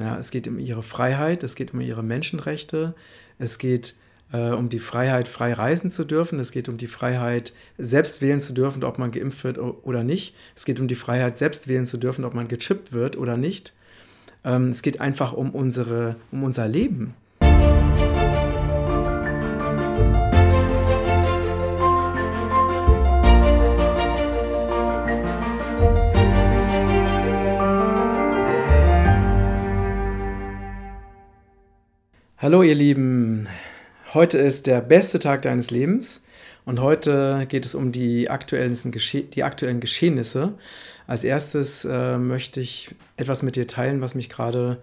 Ja, es geht um ihre Freiheit, es geht um ihre Menschenrechte, es geht äh, um die Freiheit, frei reisen zu dürfen, es geht um die Freiheit, selbst wählen zu dürfen, ob man geimpft wird oder nicht. Es geht um die Freiheit, selbst wählen zu dürfen, ob man gechippt wird oder nicht. Ähm, es geht einfach um, unsere, um unser Leben. Hallo ihr Lieben, heute ist der beste Tag deines Lebens und heute geht es um die aktuellen, die aktuellen Geschehnisse. Als erstes äh, möchte ich etwas mit dir teilen, was mich gerade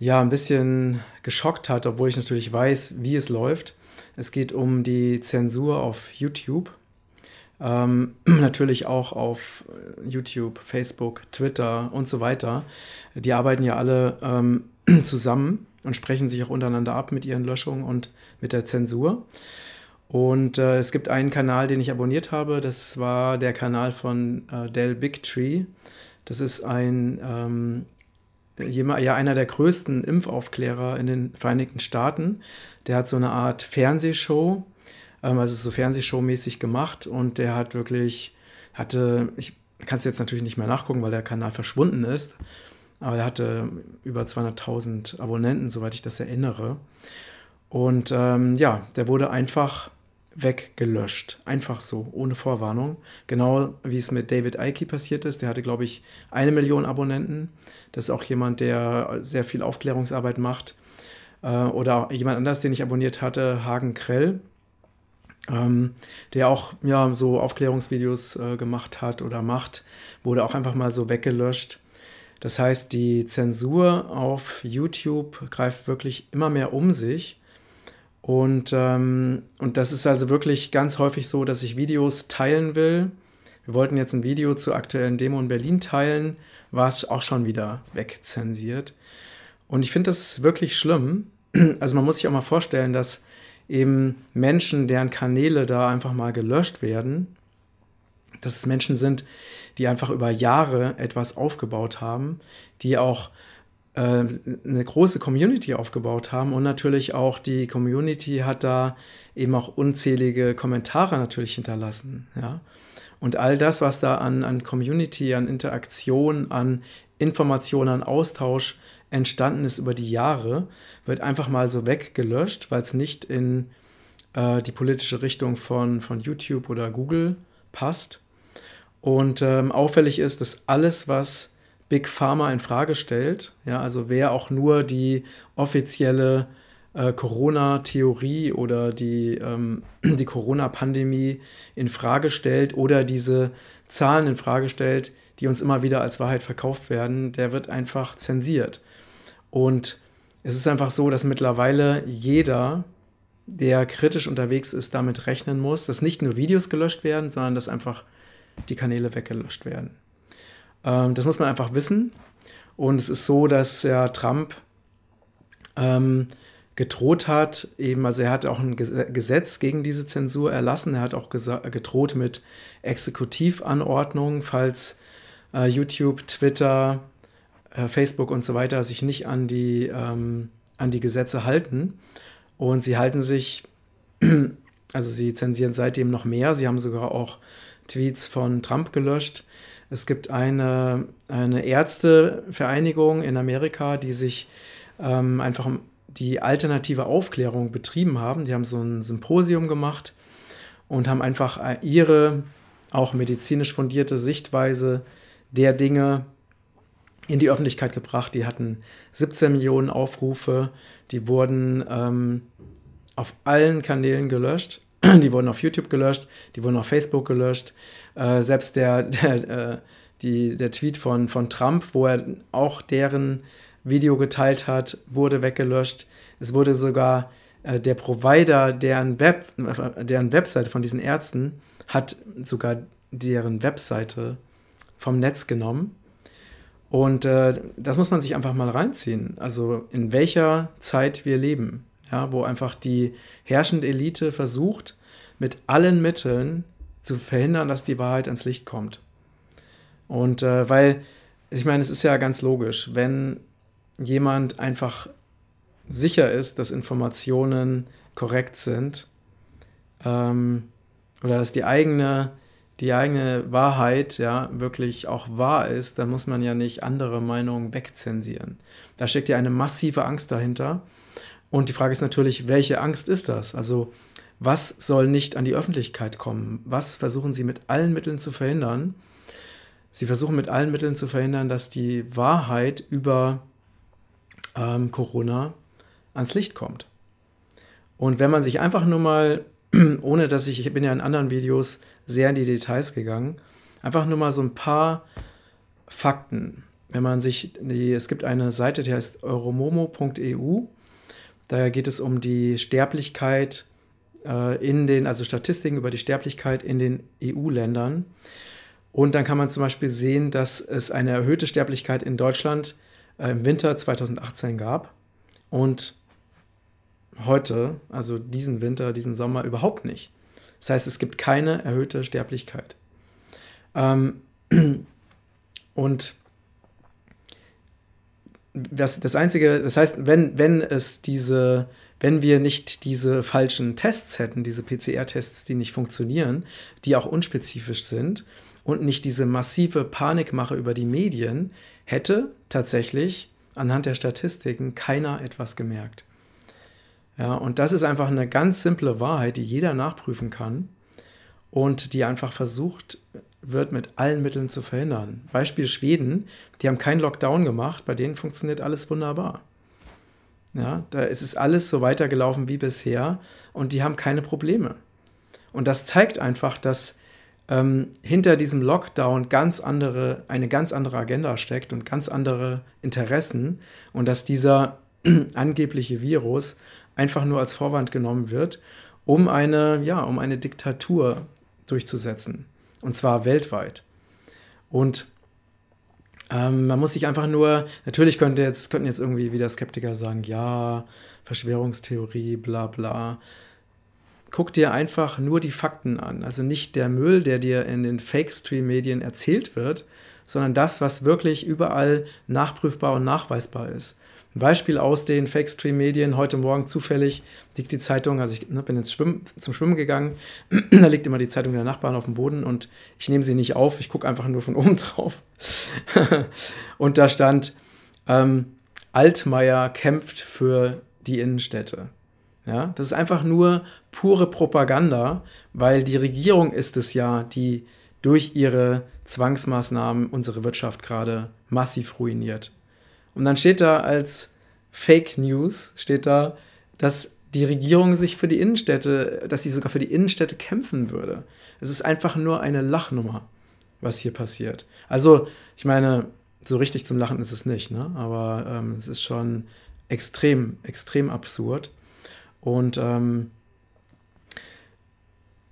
ja ein bisschen geschockt hat, obwohl ich natürlich weiß, wie es läuft. Es geht um die Zensur auf YouTube. Ähm, natürlich auch auf YouTube, Facebook, Twitter und so weiter. Die arbeiten ja alle ähm, zusammen und sprechen sich auch untereinander ab mit ihren Löschungen und mit der Zensur. Und äh, es gibt einen Kanal, den ich abonniert habe. Das war der Kanal von äh, Dell Bigtree. Das ist ein ähm, jemand, ja einer der größten Impfaufklärer in den Vereinigten Staaten. Der hat so eine Art Fernsehshow, ähm, also so Fernsehshow-mäßig gemacht und der hat wirklich hatte, ich kann es jetzt natürlich nicht mehr nachgucken, weil der Kanal verschwunden ist, aber er hatte über 200.000 Abonnenten, soweit ich das erinnere. Und ähm, ja, der wurde einfach weggelöscht. Einfach so, ohne Vorwarnung. Genau wie es mit David Icke passiert ist. Der hatte, glaube ich, eine Million Abonnenten. Das ist auch jemand, der sehr viel Aufklärungsarbeit macht. Äh, oder jemand anders, den ich abonniert hatte, Hagen Krell. Ähm, der auch ja, so Aufklärungsvideos äh, gemacht hat oder macht, wurde auch einfach mal so weggelöscht. Das heißt, die Zensur auf YouTube greift wirklich immer mehr um sich. Und, ähm, und das ist also wirklich ganz häufig so, dass ich Videos teilen will. Wir wollten jetzt ein Video zur aktuellen Demo in Berlin teilen, war es auch schon wieder wegzensiert. Und ich finde das wirklich schlimm. Also man muss sich auch mal vorstellen, dass eben Menschen, deren Kanäle da einfach mal gelöscht werden, dass es Menschen sind, die einfach über Jahre etwas aufgebaut haben, die auch äh, eine große Community aufgebaut haben und natürlich auch die Community hat da eben auch unzählige Kommentare natürlich hinterlassen, ja. Und all das, was da an, an Community, an Interaktion, an Information, an Austausch entstanden ist über die Jahre, wird einfach mal so weggelöscht, weil es nicht in äh, die politische Richtung von, von YouTube oder Google passt. Und ähm, auffällig ist, dass alles, was Big Pharma in Frage stellt, ja, also wer auch nur die offizielle äh, Corona-Theorie oder die, ähm, die Corona-Pandemie in Frage stellt oder diese Zahlen in Frage stellt, die uns immer wieder als Wahrheit verkauft werden, der wird einfach zensiert. Und es ist einfach so, dass mittlerweile jeder, der kritisch unterwegs ist, damit rechnen muss, dass nicht nur Videos gelöscht werden, sondern dass einfach die Kanäle weggelöscht werden. Ähm, das muss man einfach wissen. Und es ist so, dass ja Trump ähm, gedroht hat, eben, also er hat auch ein Gesetz gegen diese Zensur erlassen. Er hat auch gedroht mit Exekutivanordnungen, falls äh, YouTube, Twitter, äh, Facebook und so weiter sich nicht an die, ähm, an die Gesetze halten. Und sie halten sich, also sie zensieren seitdem noch mehr. Sie haben sogar auch Tweets von Trump gelöscht. Es gibt eine, eine Ärztevereinigung in Amerika, die sich ähm, einfach die alternative Aufklärung betrieben haben. Die haben so ein Symposium gemacht und haben einfach äh, ihre auch medizinisch fundierte Sichtweise der Dinge in die Öffentlichkeit gebracht. Die hatten 17 Millionen Aufrufe, die wurden ähm, auf allen Kanälen gelöscht. die wurden auf YouTube gelöscht, die wurden auf Facebook gelöscht. Äh, selbst der, der, äh, die, der Tweet von, von Trump, wo er auch deren Video geteilt hat, wurde weggelöscht. Es wurde sogar äh, der Provider, deren, Web, deren Webseite von diesen Ärzten, hat sogar deren Webseite vom Netz genommen. Und äh, das muss man sich einfach mal reinziehen. Also in welcher Zeit wir leben ja, wo einfach die herrschende Elite versucht, mit allen Mitteln zu verhindern, dass die Wahrheit ans Licht kommt. Und äh, weil, ich meine, es ist ja ganz logisch, wenn jemand einfach sicher ist, dass Informationen korrekt sind ähm, oder dass die eigene, die eigene Wahrheit ja wirklich auch wahr ist, dann muss man ja nicht andere Meinungen wegzensieren. Da steckt ja eine massive Angst dahinter. Und die Frage ist natürlich, welche Angst ist das? Also was soll nicht an die Öffentlichkeit kommen? Was versuchen Sie mit allen Mitteln zu verhindern? Sie versuchen mit allen Mitteln zu verhindern, dass die Wahrheit über ähm, Corona ans Licht kommt. Und wenn man sich einfach nur mal, ohne dass ich, ich bin ja in anderen Videos sehr in die Details gegangen, einfach nur mal so ein paar Fakten. Wenn man sich, die, es gibt eine Seite, die heißt euromomo.eu, da geht es um die Sterblichkeit äh, in den, also Statistiken über die Sterblichkeit in den EU-Ländern. Und dann kann man zum Beispiel sehen, dass es eine erhöhte Sterblichkeit in Deutschland äh, im Winter 2018 gab und heute, also diesen Winter, diesen Sommer überhaupt nicht. Das heißt, es gibt keine erhöhte Sterblichkeit. Ähm, und das, das Einzige, das heißt, wenn, wenn es diese wenn wir nicht diese falschen Tests hätten, diese PCR-Tests, die nicht funktionieren, die auch unspezifisch sind und nicht diese massive Panikmache über die Medien, hätte tatsächlich anhand der Statistiken keiner etwas gemerkt. Ja, und das ist einfach eine ganz simple Wahrheit, die jeder nachprüfen kann und die einfach versucht wird, mit allen Mitteln zu verhindern. Beispiel Schweden, die haben keinen Lockdown gemacht, bei denen funktioniert alles wunderbar. Ja, da ist es alles so weitergelaufen wie bisher und die haben keine Probleme. Und das zeigt einfach, dass ähm, hinter diesem Lockdown ganz andere, eine ganz andere Agenda steckt und ganz andere Interessen und dass dieser angebliche Virus einfach nur als Vorwand genommen wird, um eine, ja, um eine Diktatur durchzusetzen. Und zwar weltweit. Und ähm, man muss sich einfach nur, natürlich könnte jetzt, könnten jetzt irgendwie wieder Skeptiker sagen, ja, Verschwörungstheorie, bla bla. Guck dir einfach nur die Fakten an. Also nicht der Müll, der dir in den Fake-Stream-Medien erzählt wird, sondern das, was wirklich überall nachprüfbar und nachweisbar ist. Ein Beispiel aus den Fake-Stream-Medien. Heute Morgen zufällig liegt die Zeitung, also ich ne, bin ins Schwimmen, zum Schwimmen gegangen, da liegt immer die Zeitung der Nachbarn auf dem Boden und ich nehme sie nicht auf, ich gucke einfach nur von oben drauf. und da stand, ähm, Altmaier kämpft für die Innenstädte. Ja, das ist einfach nur pure Propaganda, weil die Regierung ist es ja, die durch ihre Zwangsmaßnahmen unsere Wirtschaft gerade massiv ruiniert. Und dann steht da als Fake News, steht da, dass die Regierung sich für die Innenstädte, dass sie sogar für die Innenstädte kämpfen würde. Es ist einfach nur eine Lachnummer, was hier passiert. Also, ich meine, so richtig zum Lachen ist es nicht, ne? aber ähm, es ist schon extrem, extrem absurd. Und ähm,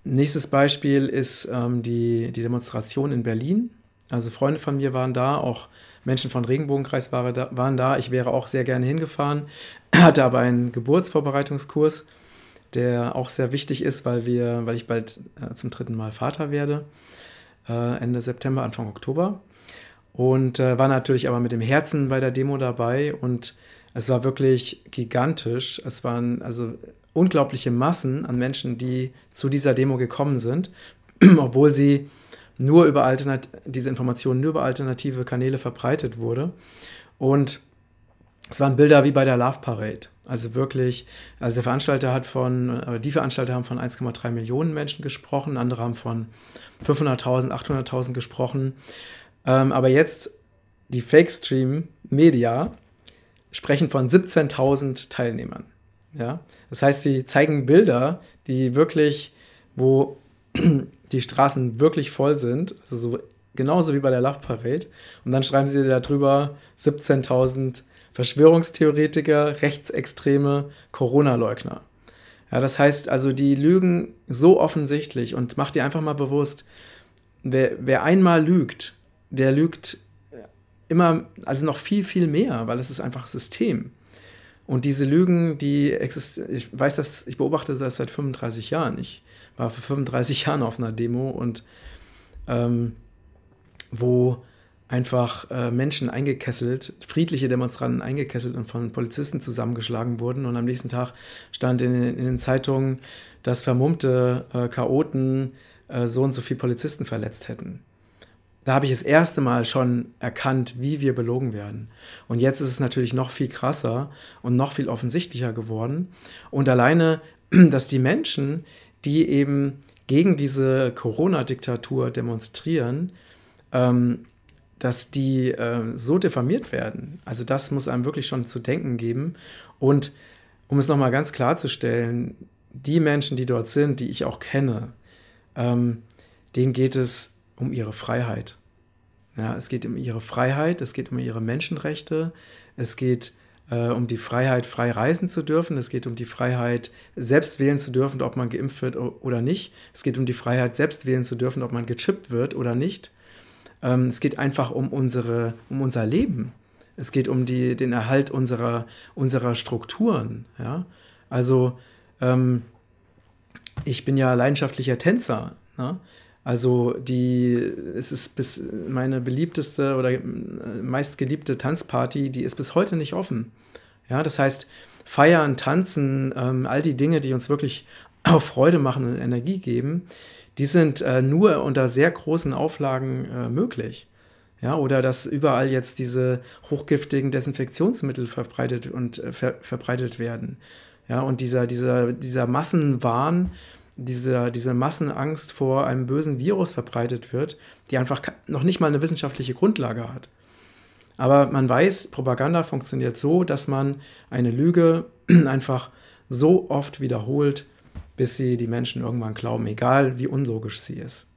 nächstes Beispiel ist ähm, die, die Demonstration in Berlin. Also Freunde von mir waren da, auch Menschen von Regenbogenkreis waren da. Ich wäre auch sehr gerne hingefahren, hatte aber einen Geburtsvorbereitungskurs, der auch sehr wichtig ist, weil, wir, weil ich bald äh, zum dritten Mal Vater werde, äh, Ende September, Anfang Oktober. Und äh, war natürlich aber mit dem Herzen bei der Demo dabei und es war wirklich gigantisch. Es waren also unglaubliche Massen an Menschen, die zu dieser Demo gekommen sind, obwohl sie nur über Alternat diese Information nur über alternative Kanäle verbreitet wurde. Und es waren Bilder wie bei der Love Parade. Also wirklich, also der Veranstalter hat von, die Veranstalter haben von 1,3 Millionen Menschen gesprochen, andere haben von 500.000, 800.000 gesprochen. Ähm, aber jetzt die Fake Stream Media sprechen von 17.000 Teilnehmern. Ja? Das heißt, sie zeigen Bilder, die wirklich, wo die Straßen wirklich voll sind, also so genauso wie bei der Love Parade. Und dann schreiben sie darüber 17.000 Verschwörungstheoretiker, Rechtsextreme, Corona-Leugner. Ja, das heißt also, die lügen so offensichtlich und mach dir einfach mal bewusst, wer, wer einmal lügt, der lügt immer, also noch viel, viel mehr, weil es ist einfach System. Und diese Lügen, die existieren, ich weiß das, ich beobachte das seit 35 Jahren. Ich war vor 35 Jahren auf einer Demo und ähm, wo einfach äh, Menschen eingekesselt, friedliche Demonstranten eingekesselt und von Polizisten zusammengeschlagen wurden. Und am nächsten Tag stand in, in den Zeitungen, dass vermummte äh, Chaoten äh, so und so viele Polizisten verletzt hätten. Da habe ich das erste Mal schon erkannt, wie wir belogen werden. Und jetzt ist es natürlich noch viel krasser und noch viel offensichtlicher geworden. Und alleine, dass die Menschen, die eben gegen diese Corona-Diktatur demonstrieren, ähm, dass die äh, so diffamiert werden. Also das muss einem wirklich schon zu denken geben. Und um es nochmal ganz klarzustellen, die Menschen, die dort sind, die ich auch kenne, ähm, denen geht es um ihre Freiheit. Ja, es geht um ihre Freiheit, es geht um ihre Menschenrechte, es geht äh, um die Freiheit, frei reisen zu dürfen, es geht um die Freiheit, selbst wählen zu dürfen, ob man geimpft wird oder nicht, es geht um die Freiheit, selbst wählen zu dürfen, ob man gechippt wird oder nicht. Ähm, es geht einfach um, unsere, um unser Leben. Es geht um die, den Erhalt unserer, unserer Strukturen. Ja? Also ähm, ich bin ja leidenschaftlicher Tänzer. Ne? Also die, es ist bis meine beliebteste oder meistgeliebte Tanzparty, die ist bis heute nicht offen. Ja, das heißt, feiern, tanzen, ähm, all die Dinge, die uns wirklich auch Freude machen und Energie geben, die sind äh, nur unter sehr großen Auflagen äh, möglich. Ja, oder dass überall jetzt diese hochgiftigen Desinfektionsmittel verbreitet und äh, ver verbreitet werden. Ja, und dieser, dieser, dieser Massenwahn, dieser, diese Massenangst vor einem bösen Virus verbreitet wird, die einfach noch nicht mal eine wissenschaftliche Grundlage hat. Aber man weiß, Propaganda funktioniert so, dass man eine Lüge einfach so oft wiederholt, bis sie die Menschen irgendwann glauben, egal wie unlogisch sie ist.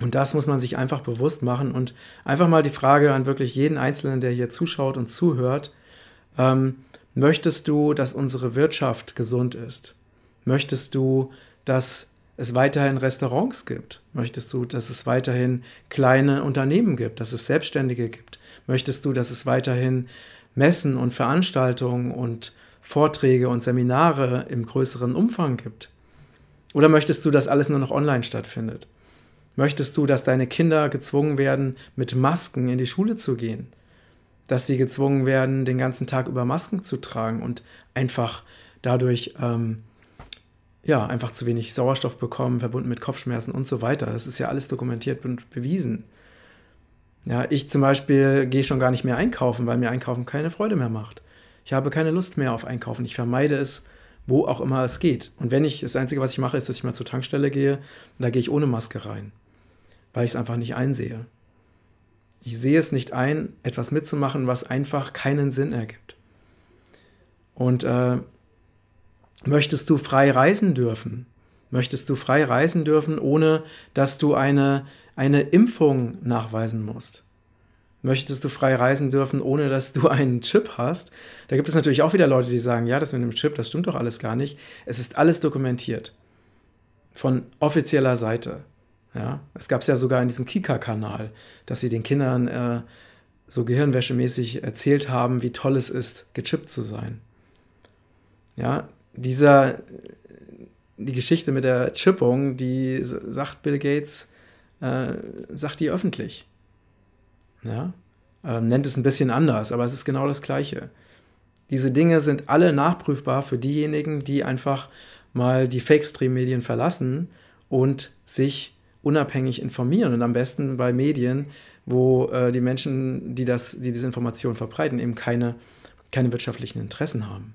Und das muss man sich einfach bewusst machen und einfach mal die Frage an wirklich jeden Einzelnen, der hier zuschaut und zuhört, ähm, möchtest du, dass unsere Wirtschaft gesund ist? Möchtest du, dass es weiterhin Restaurants gibt? Möchtest du, dass es weiterhin kleine Unternehmen gibt, dass es Selbstständige gibt? Möchtest du, dass es weiterhin Messen und Veranstaltungen und Vorträge und Seminare im größeren Umfang gibt? Oder möchtest du, dass alles nur noch online stattfindet? Möchtest du, dass deine Kinder gezwungen werden, mit Masken in die Schule zu gehen? Dass sie gezwungen werden, den ganzen Tag über Masken zu tragen und einfach dadurch ähm, ja, einfach zu wenig Sauerstoff bekommen, verbunden mit Kopfschmerzen und so weiter. Das ist ja alles dokumentiert und bewiesen. Ja, ich zum Beispiel gehe schon gar nicht mehr einkaufen, weil mir Einkaufen keine Freude mehr macht. Ich habe keine Lust mehr auf Einkaufen. Ich vermeide es, wo auch immer es geht. Und wenn ich, das Einzige, was ich mache, ist, dass ich mal zur Tankstelle gehe, da gehe ich ohne Maske rein, weil ich es einfach nicht einsehe. Ich sehe es nicht ein, etwas mitzumachen, was einfach keinen Sinn ergibt. Und äh, möchtest du frei reisen dürfen? Möchtest du frei reisen dürfen, ohne dass du eine, eine Impfung nachweisen musst? Möchtest du frei reisen dürfen, ohne dass du einen Chip hast? Da gibt es natürlich auch wieder Leute, die sagen, ja, das mit dem Chip, das stimmt doch alles gar nicht. Es ist alles dokumentiert. Von offizieller Seite. Ja, es gab es ja sogar in diesem Kika-Kanal, dass sie den Kindern äh, so gehirnwäschemäßig erzählt haben, wie toll es ist, gechippt zu sein. Ja, dieser, die Geschichte mit der Chippung, die sagt Bill Gates, äh, sagt die öffentlich. Ja? Ähm, nennt es ein bisschen anders, aber es ist genau das Gleiche. Diese Dinge sind alle nachprüfbar für diejenigen, die einfach mal die Fake-Stream-Medien verlassen und sich unabhängig informieren und am besten bei Medien, wo äh, die Menschen, die, das, die diese Information verbreiten, eben keine, keine wirtschaftlichen Interessen haben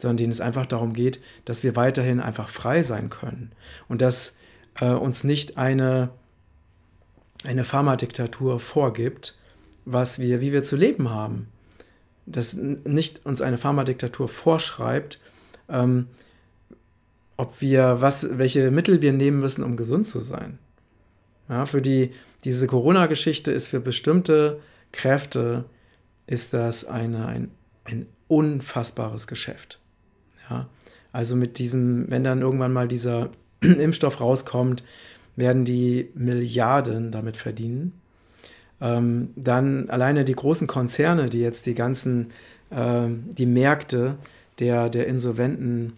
sondern denen es einfach darum geht, dass wir weiterhin einfach frei sein können und dass äh, uns nicht eine, eine Pharmadiktatur vorgibt, was wir, wie wir zu leben haben. Dass nicht uns eine Pharmadiktatur vorschreibt, ähm, ob wir was, welche Mittel wir nehmen müssen, um gesund zu sein. Ja, für die, diese Corona-Geschichte ist für bestimmte Kräfte ist das eine, ein, ein unfassbares Geschäft. Ja, also mit diesem, wenn dann irgendwann mal dieser Impfstoff rauskommt, werden die Milliarden damit verdienen. Ähm, dann alleine die großen Konzerne, die jetzt die ganzen, äh, die Märkte der, der insolventen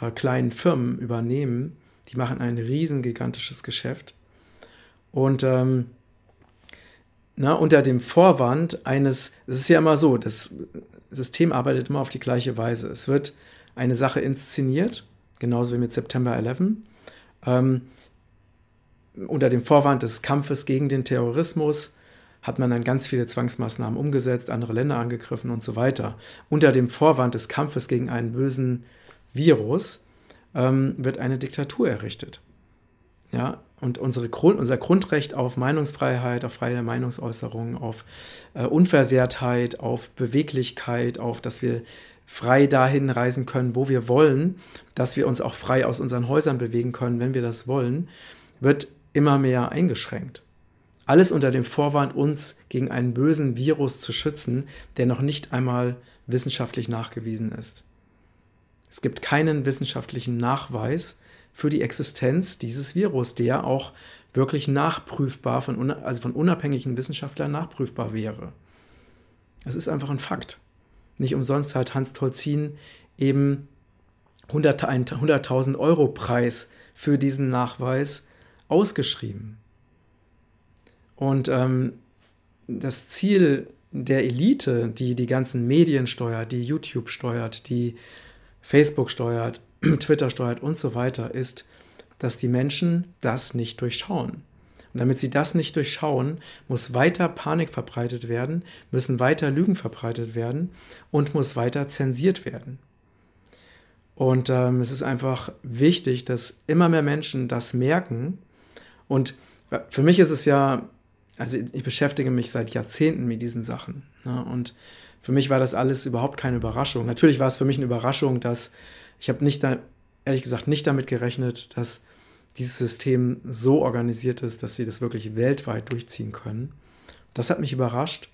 äh, kleinen Firmen übernehmen, die machen ein riesen gigantisches Geschäft. Und ähm, na, unter dem Vorwand eines, es ist ja immer so, das System arbeitet immer auf die gleiche Weise. Es wird eine Sache inszeniert, genauso wie mit September 11, ähm, unter dem Vorwand des Kampfes gegen den Terrorismus hat man dann ganz viele Zwangsmaßnahmen umgesetzt, andere Länder angegriffen und so weiter. Unter dem Vorwand des Kampfes gegen einen bösen Virus ähm, wird eine Diktatur errichtet. Ja, und unsere Grund, unser Grundrecht auf Meinungsfreiheit, auf freie Meinungsäußerung, auf äh, Unversehrtheit, auf Beweglichkeit, auf dass wir frei dahin reisen können, wo wir wollen, dass wir uns auch frei aus unseren Häusern bewegen können, wenn wir das wollen, wird immer mehr eingeschränkt. Alles unter dem Vorwand, uns gegen einen bösen Virus zu schützen, der noch nicht einmal wissenschaftlich nachgewiesen ist. Es gibt keinen wissenschaftlichen Nachweis für die Existenz dieses Virus, der auch wirklich nachprüfbar, von, also von unabhängigen Wissenschaftlern nachprüfbar wäre. Das ist einfach ein Fakt. Nicht umsonst hat Hans Tolzin eben 100.000 Euro Preis für diesen Nachweis ausgeschrieben. Und ähm, das Ziel der Elite, die die ganzen Medien steuert, die YouTube steuert, die Facebook steuert, Twitter steuert und so weiter, ist, dass die Menschen das nicht durchschauen. Und damit sie das nicht durchschauen, muss weiter Panik verbreitet werden, müssen weiter Lügen verbreitet werden und muss weiter zensiert werden. Und ähm, es ist einfach wichtig, dass immer mehr Menschen das merken. Und für mich ist es ja, also ich beschäftige mich seit Jahrzehnten mit diesen Sachen. Ne? Und für mich war das alles überhaupt keine Überraschung. Natürlich war es für mich eine Überraschung, dass ich habe nicht da, ehrlich gesagt, nicht damit gerechnet, dass dieses System so organisiert ist, dass sie das wirklich weltweit durchziehen können. Das hat mich überrascht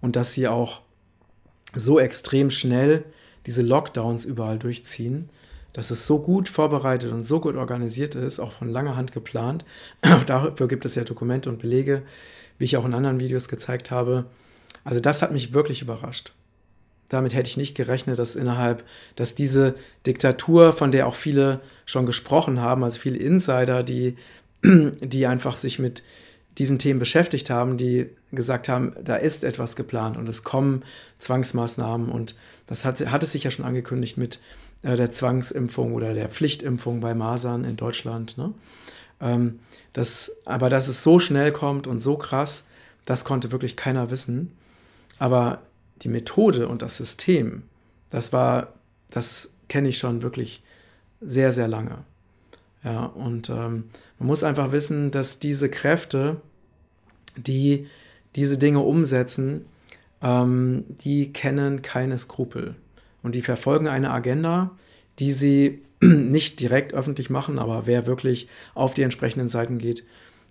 und dass sie auch so extrem schnell diese Lockdowns überall durchziehen, dass es so gut vorbereitet und so gut organisiert ist, auch von langer Hand geplant. Dafür gibt es ja Dokumente und Belege, wie ich auch in anderen Videos gezeigt habe. Also das hat mich wirklich überrascht. Damit hätte ich nicht gerechnet, dass innerhalb, dass diese Diktatur, von der auch viele schon gesprochen haben, also viele Insider, die, die einfach sich mit diesen Themen beschäftigt haben, die gesagt haben, da ist etwas geplant und es kommen Zwangsmaßnahmen und das hat, hat es sich ja schon angekündigt mit äh, der Zwangsimpfung oder der Pflichtimpfung bei Masern in Deutschland. Ne? Ähm, das, aber dass es so schnell kommt und so krass, das konnte wirklich keiner wissen. Aber die Methode und das System, das war, das kenne ich schon wirklich sehr, sehr lange. Ja, und ähm, man muss einfach wissen, dass diese Kräfte, die diese Dinge umsetzen, ähm, die kennen keine Skrupel. Und die verfolgen eine Agenda, die sie nicht direkt öffentlich machen, aber wer wirklich auf die entsprechenden Seiten geht,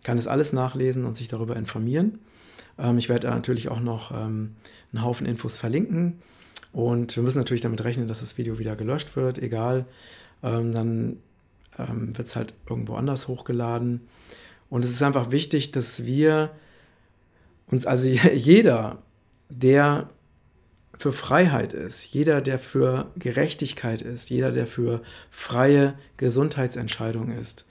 kann es alles nachlesen und sich darüber informieren. Ähm, ich werde natürlich auch noch ähm, einen Haufen Infos verlinken. Und wir müssen natürlich damit rechnen, dass das Video wieder gelöscht wird, egal. Ähm, dann ähm, wird es halt irgendwo anders hochgeladen. Und es ist einfach wichtig, dass wir uns, also jeder, der für Freiheit ist, jeder, der für Gerechtigkeit ist, jeder, der für freie Gesundheitsentscheidungen ist,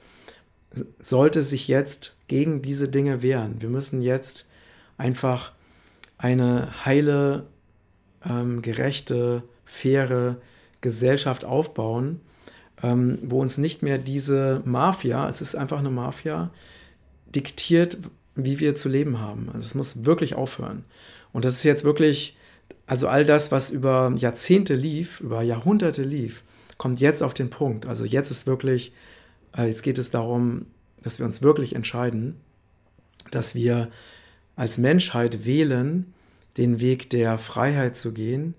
sollte sich jetzt gegen diese Dinge wehren. Wir müssen jetzt einfach eine heile, ähm, gerechte, faire Gesellschaft aufbauen, ähm, wo uns nicht mehr diese Mafia, es ist einfach eine Mafia, diktiert, wie wir zu leben haben. Also es muss wirklich aufhören. Und das ist jetzt wirklich, also all das, was über Jahrzehnte lief, über Jahrhunderte lief, kommt jetzt auf den Punkt. Also jetzt ist wirklich, äh, jetzt geht es darum, dass wir uns wirklich entscheiden, dass wir als Menschheit wählen, den Weg der Freiheit zu gehen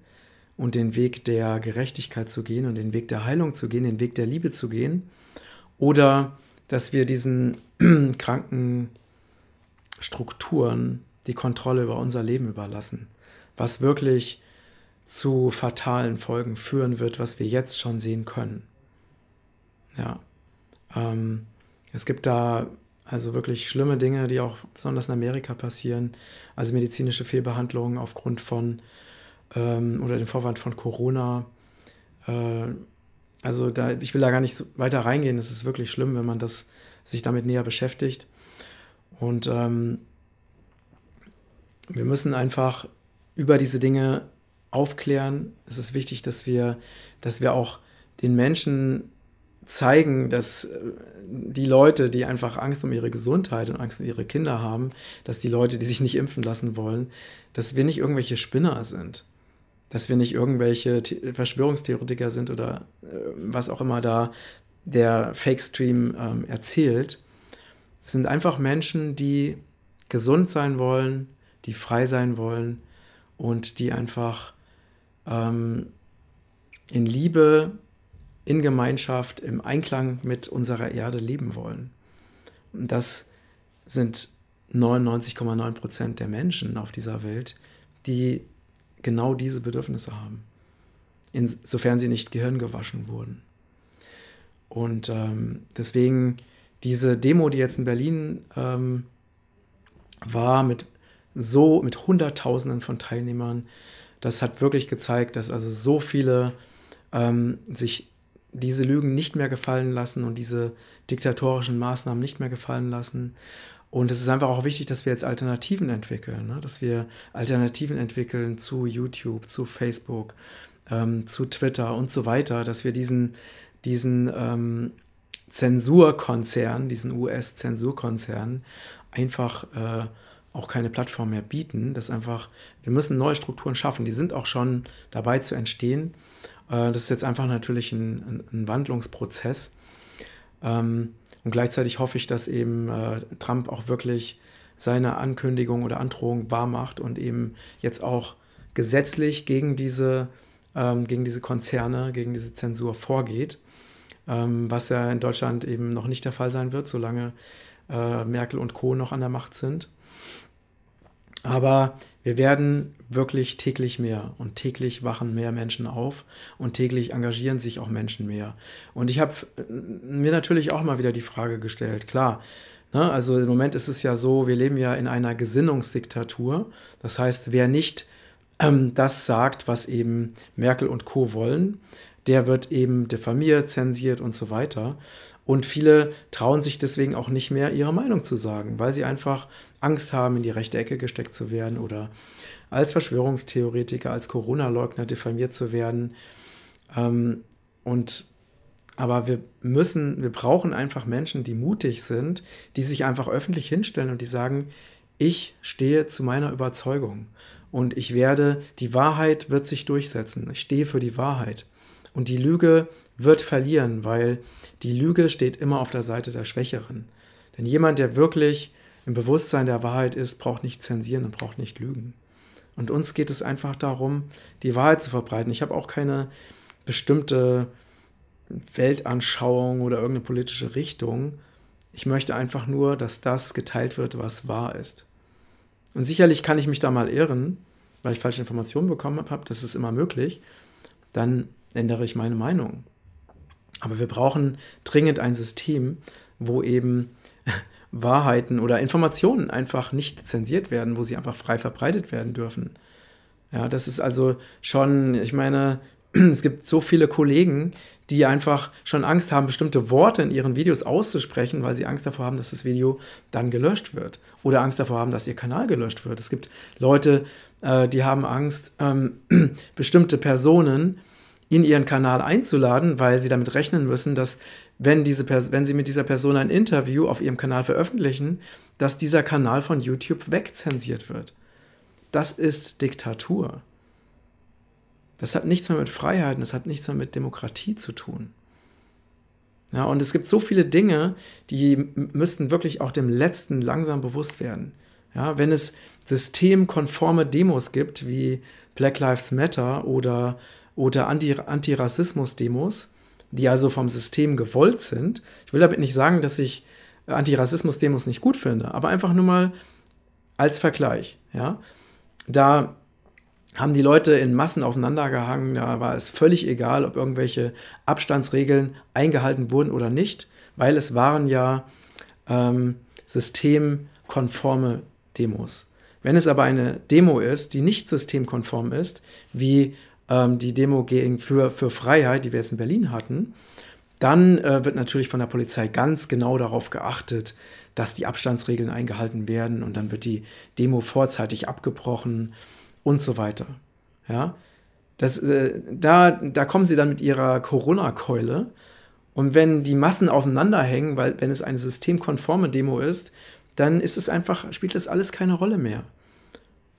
und den Weg der Gerechtigkeit zu gehen und den Weg der Heilung zu gehen, den Weg der Liebe zu gehen, oder dass wir diesen kranken Strukturen die Kontrolle über unser Leben überlassen, was wirklich zu fatalen Folgen führen wird, was wir jetzt schon sehen können. Ja, ähm, es gibt da also wirklich schlimme Dinge, die auch besonders in Amerika passieren. Also medizinische Fehlbehandlungen aufgrund von ähm, oder dem Vorwand von Corona. Äh, also da, ich will da gar nicht so weiter reingehen. Es ist wirklich schlimm, wenn man das, sich damit näher beschäftigt. Und ähm, wir müssen einfach über diese Dinge aufklären. Es ist wichtig, dass wir, dass wir auch den Menschen zeigen, dass äh, die Leute, die einfach Angst um ihre Gesundheit und Angst um ihre Kinder haben, dass die Leute, die sich nicht impfen lassen wollen, dass wir nicht irgendwelche Spinner sind. Dass wir nicht irgendwelche Verschwörungstheoretiker sind oder äh, was auch immer da der Fake-Stream ähm, erzählt. Es sind einfach Menschen, die gesund sein wollen, die frei sein wollen und die einfach ähm, in Liebe in Gemeinschaft, im Einklang mit unserer Erde leben wollen. Und das sind 99,9 Prozent der Menschen auf dieser Welt, die genau diese Bedürfnisse haben, insofern sie nicht gehirngewaschen wurden. Und ähm, deswegen diese Demo, die jetzt in Berlin ähm, war, mit so mit Hunderttausenden von Teilnehmern, das hat wirklich gezeigt, dass also so viele ähm, sich diese Lügen nicht mehr gefallen lassen und diese diktatorischen Maßnahmen nicht mehr gefallen lassen. Und es ist einfach auch wichtig, dass wir jetzt Alternativen entwickeln, ne? dass wir Alternativen entwickeln zu YouTube, zu Facebook, ähm, zu Twitter und so weiter, dass wir diesen, diesen ähm, Zensurkonzern, diesen US-Zensurkonzern einfach äh, auch keine Plattform mehr bieten. Das einfach, wir müssen neue Strukturen schaffen. Die sind auch schon dabei zu entstehen. Äh, das ist jetzt einfach natürlich ein, ein Wandlungsprozess. Ähm, und gleichzeitig hoffe ich, dass eben äh, Trump auch wirklich seine Ankündigung oder Androhung wahrmacht und eben jetzt auch gesetzlich gegen diese, ähm, gegen diese Konzerne, gegen diese Zensur vorgeht, ähm, was ja in Deutschland eben noch nicht der Fall sein wird, solange äh, Merkel und Co. noch an der Macht sind. Aber wir werden wirklich täglich mehr und täglich wachen mehr Menschen auf und täglich engagieren sich auch Menschen mehr. Und ich habe mir natürlich auch mal wieder die Frage gestellt, klar, ne, also im Moment ist es ja so, wir leben ja in einer Gesinnungsdiktatur. Das heißt, wer nicht ähm, das sagt, was eben Merkel und Co wollen, der wird eben diffamiert, zensiert und so weiter. Und viele trauen sich deswegen auch nicht mehr, ihre Meinung zu sagen, weil sie einfach Angst haben, in die rechte Ecke gesteckt zu werden oder als Verschwörungstheoretiker, als Corona-Leugner diffamiert zu werden. Ähm, und aber wir müssen, wir brauchen einfach Menschen, die mutig sind, die sich einfach öffentlich hinstellen und die sagen, ich stehe zu meiner Überzeugung und ich werde, die Wahrheit wird sich durchsetzen. Ich stehe für die Wahrheit. Und die Lüge wird verlieren, weil die Lüge steht immer auf der Seite der Schwächeren. Denn jemand, der wirklich im Bewusstsein der Wahrheit ist, braucht nicht zensieren und braucht nicht lügen. Und uns geht es einfach darum, die Wahrheit zu verbreiten. Ich habe auch keine bestimmte Weltanschauung oder irgendeine politische Richtung. Ich möchte einfach nur, dass das geteilt wird, was wahr ist. Und sicherlich kann ich mich da mal irren, weil ich falsche Informationen bekommen habe, das ist immer möglich. Dann ändere ich meine Meinung. Aber wir brauchen dringend ein System, wo eben Wahrheiten oder Informationen einfach nicht zensiert werden, wo sie einfach frei verbreitet werden dürfen. Ja, das ist also schon, ich meine, es gibt so viele Kollegen, die einfach schon Angst haben, bestimmte Worte in ihren Videos auszusprechen, weil sie Angst davor haben, dass das Video dann gelöscht wird. Oder Angst davor haben, dass ihr Kanal gelöscht wird. Es gibt Leute, äh, die haben Angst, ähm, bestimmte Personen in ihren Kanal einzuladen, weil sie damit rechnen müssen, dass wenn, diese wenn sie mit dieser Person ein Interview auf ihrem Kanal veröffentlichen, dass dieser Kanal von YouTube wegzensiert wird. Das ist Diktatur. Das hat nichts mehr mit Freiheiten, das hat nichts mehr mit Demokratie zu tun. Ja, und es gibt so viele Dinge, die müssten wirklich auch dem Letzten langsam bewusst werden. Ja, wenn es systemkonforme Demos gibt, wie Black Lives Matter oder oder Antirassismus-Demos, die also vom System gewollt sind. Ich will damit nicht sagen, dass ich Antirassismus-Demos nicht gut finde, aber einfach nur mal als Vergleich. Ja? Da haben die Leute in Massen aufeinandergehangen, da war es völlig egal, ob irgendwelche Abstandsregeln eingehalten wurden oder nicht, weil es waren ja ähm, systemkonforme Demos. Wenn es aber eine Demo ist, die nicht systemkonform ist, wie ähm, die Demo gegen, für, für Freiheit, die wir jetzt in Berlin hatten, Dann äh, wird natürlich von der Polizei ganz genau darauf geachtet, dass die Abstandsregeln eingehalten werden und dann wird die Demo vorzeitig abgebrochen und so weiter. Ja, das, äh, da, da kommen sie dann mit ihrer Corona-Keule und wenn die Massen aufeinander hängen, weil wenn es eine systemkonforme Demo ist, dann ist es einfach, spielt das alles keine Rolle mehr.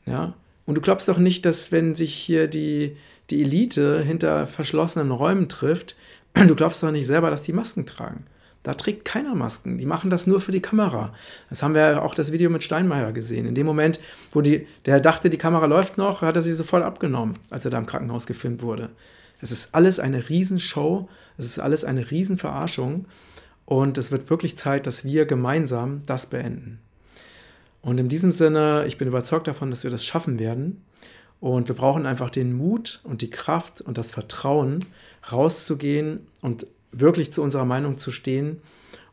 Ja, und du glaubst doch nicht, dass wenn sich hier die, die Elite hinter verschlossenen Räumen trifft, du glaubst doch nicht selber, dass die Masken tragen. Da trägt keiner Masken. Die machen das nur für die Kamera. Das haben wir auch das Video mit Steinmeier gesehen. In dem Moment, wo die, der dachte, die Kamera läuft noch, hat er sie sofort abgenommen, als er da im Krankenhaus gefilmt wurde. Es ist alles eine Riesenshow. Es ist alles eine Riesenverarschung. Und es wird wirklich Zeit, dass wir gemeinsam das beenden. Und in diesem Sinne, ich bin überzeugt davon, dass wir das schaffen werden. Und wir brauchen einfach den Mut und die Kraft und das Vertrauen, rauszugehen und wirklich zu unserer Meinung zu stehen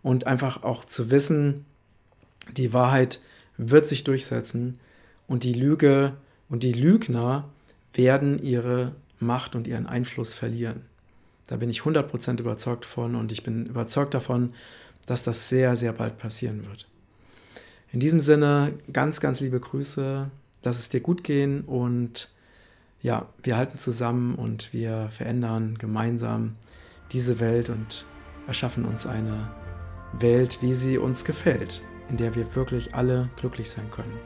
und einfach auch zu wissen, die Wahrheit wird sich durchsetzen und die Lüge und die Lügner werden ihre Macht und ihren Einfluss verlieren. Da bin ich 100% überzeugt von und ich bin überzeugt davon, dass das sehr, sehr bald passieren wird. In diesem Sinne, ganz, ganz liebe Grüße, lass es dir gut gehen und ja, wir halten zusammen und wir verändern gemeinsam diese Welt und erschaffen uns eine Welt, wie sie uns gefällt, in der wir wirklich alle glücklich sein können.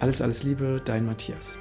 Alles, alles Liebe, dein Matthias.